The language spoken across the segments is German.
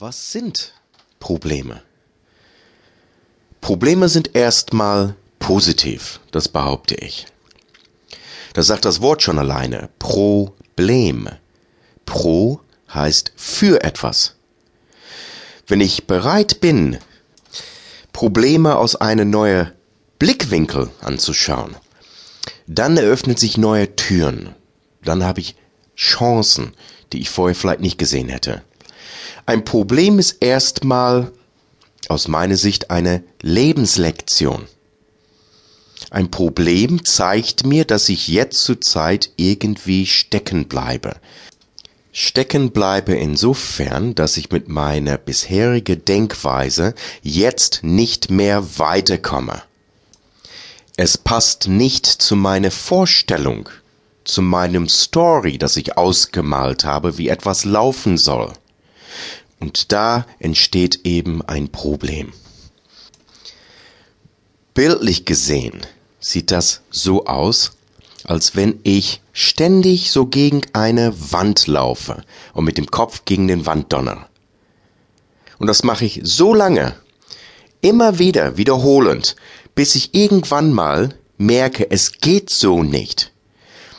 Was sind Probleme? Probleme sind erstmal positiv, das behaupte ich. Das sagt das Wort schon alleine. Problem. Pro heißt für etwas. Wenn ich bereit bin, Probleme aus einem neuen Blickwinkel anzuschauen, dann eröffnen sich neue Türen. Dann habe ich Chancen, die ich vorher vielleicht nicht gesehen hätte. Ein Problem ist erstmal aus meiner Sicht eine Lebenslektion. Ein Problem zeigt mir, dass ich jetzt zur Zeit irgendwie stecken bleibe. Stecken bleibe insofern, dass ich mit meiner bisherigen Denkweise jetzt nicht mehr weiterkomme. Es passt nicht zu meiner Vorstellung, zu meinem Story, das ich ausgemalt habe, wie etwas laufen soll. Und da entsteht eben ein Problem. Bildlich gesehen sieht das so aus, als wenn ich ständig so gegen eine Wand laufe und mit dem Kopf gegen den Wand donner. Und das mache ich so lange, immer wieder wiederholend, bis ich irgendwann mal merke, es geht so nicht.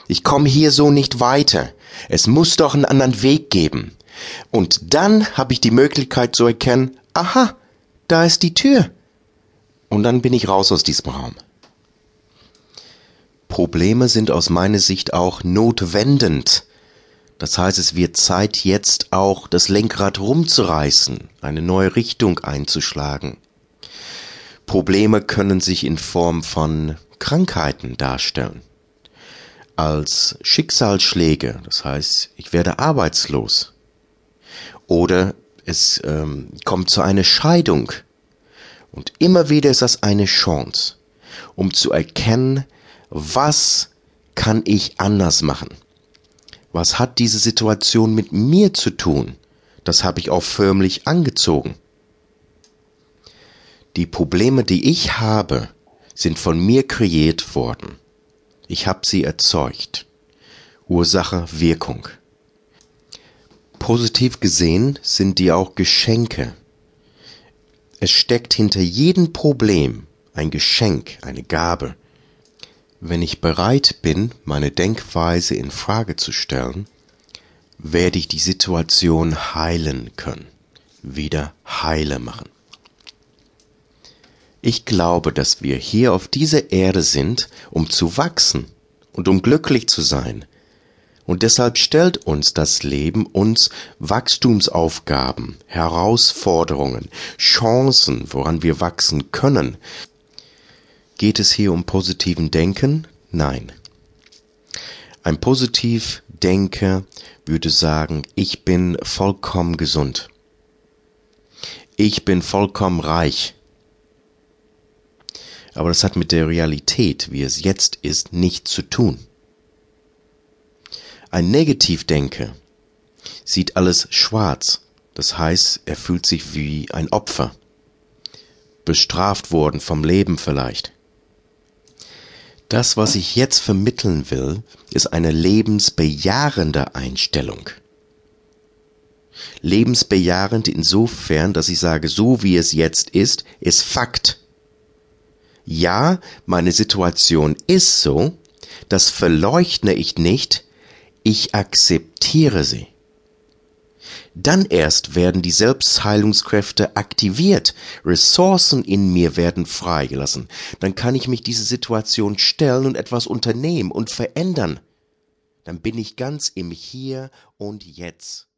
Ich komme hier so nicht weiter. Es muss doch einen anderen Weg geben. Und dann habe ich die Möglichkeit zu erkennen, aha, da ist die Tür. Und dann bin ich raus aus diesem Raum. Probleme sind aus meiner Sicht auch notwendend. Das heißt, es wird Zeit jetzt auch das Lenkrad rumzureißen, eine neue Richtung einzuschlagen. Probleme können sich in Form von Krankheiten darstellen. Als Schicksalsschläge, das heißt, ich werde arbeitslos, oder es ähm, kommt zu einer Scheidung. Und immer wieder ist das eine Chance, um zu erkennen, was kann ich anders machen? Was hat diese Situation mit mir zu tun? Das habe ich auch förmlich angezogen. Die Probleme, die ich habe, sind von mir kreiert worden. Ich habe sie erzeugt. Ursache, Wirkung. Positiv gesehen sind die auch Geschenke. Es steckt hinter jedem Problem ein Geschenk, eine Gabe. Wenn ich bereit bin, meine Denkweise in Frage zu stellen, werde ich die Situation heilen können, wieder heile machen. Ich glaube, dass wir hier auf dieser Erde sind, um zu wachsen und um glücklich zu sein, und deshalb stellt uns das Leben uns Wachstumsaufgaben, Herausforderungen, Chancen, woran wir wachsen können. Geht es hier um positiven Denken? Nein. Ein positiv Denker würde sagen, ich bin vollkommen gesund. Ich bin vollkommen reich. Aber das hat mit der Realität, wie es jetzt ist, nichts zu tun. Ein Negativdenker sieht alles schwarz, das heißt, er fühlt sich wie ein Opfer, bestraft worden vom Leben vielleicht. Das, was ich jetzt vermitteln will, ist eine lebensbejahende Einstellung. Lebensbejahend insofern, dass ich sage, so wie es jetzt ist, ist Fakt. Ja, meine Situation ist so, das verleugne ich nicht, ich akzeptiere sie. Dann erst werden die Selbstheilungskräfte aktiviert, Ressourcen in mir werden freigelassen. Dann kann ich mich diese Situation stellen und etwas unternehmen und verändern. Dann bin ich ganz im Hier und Jetzt.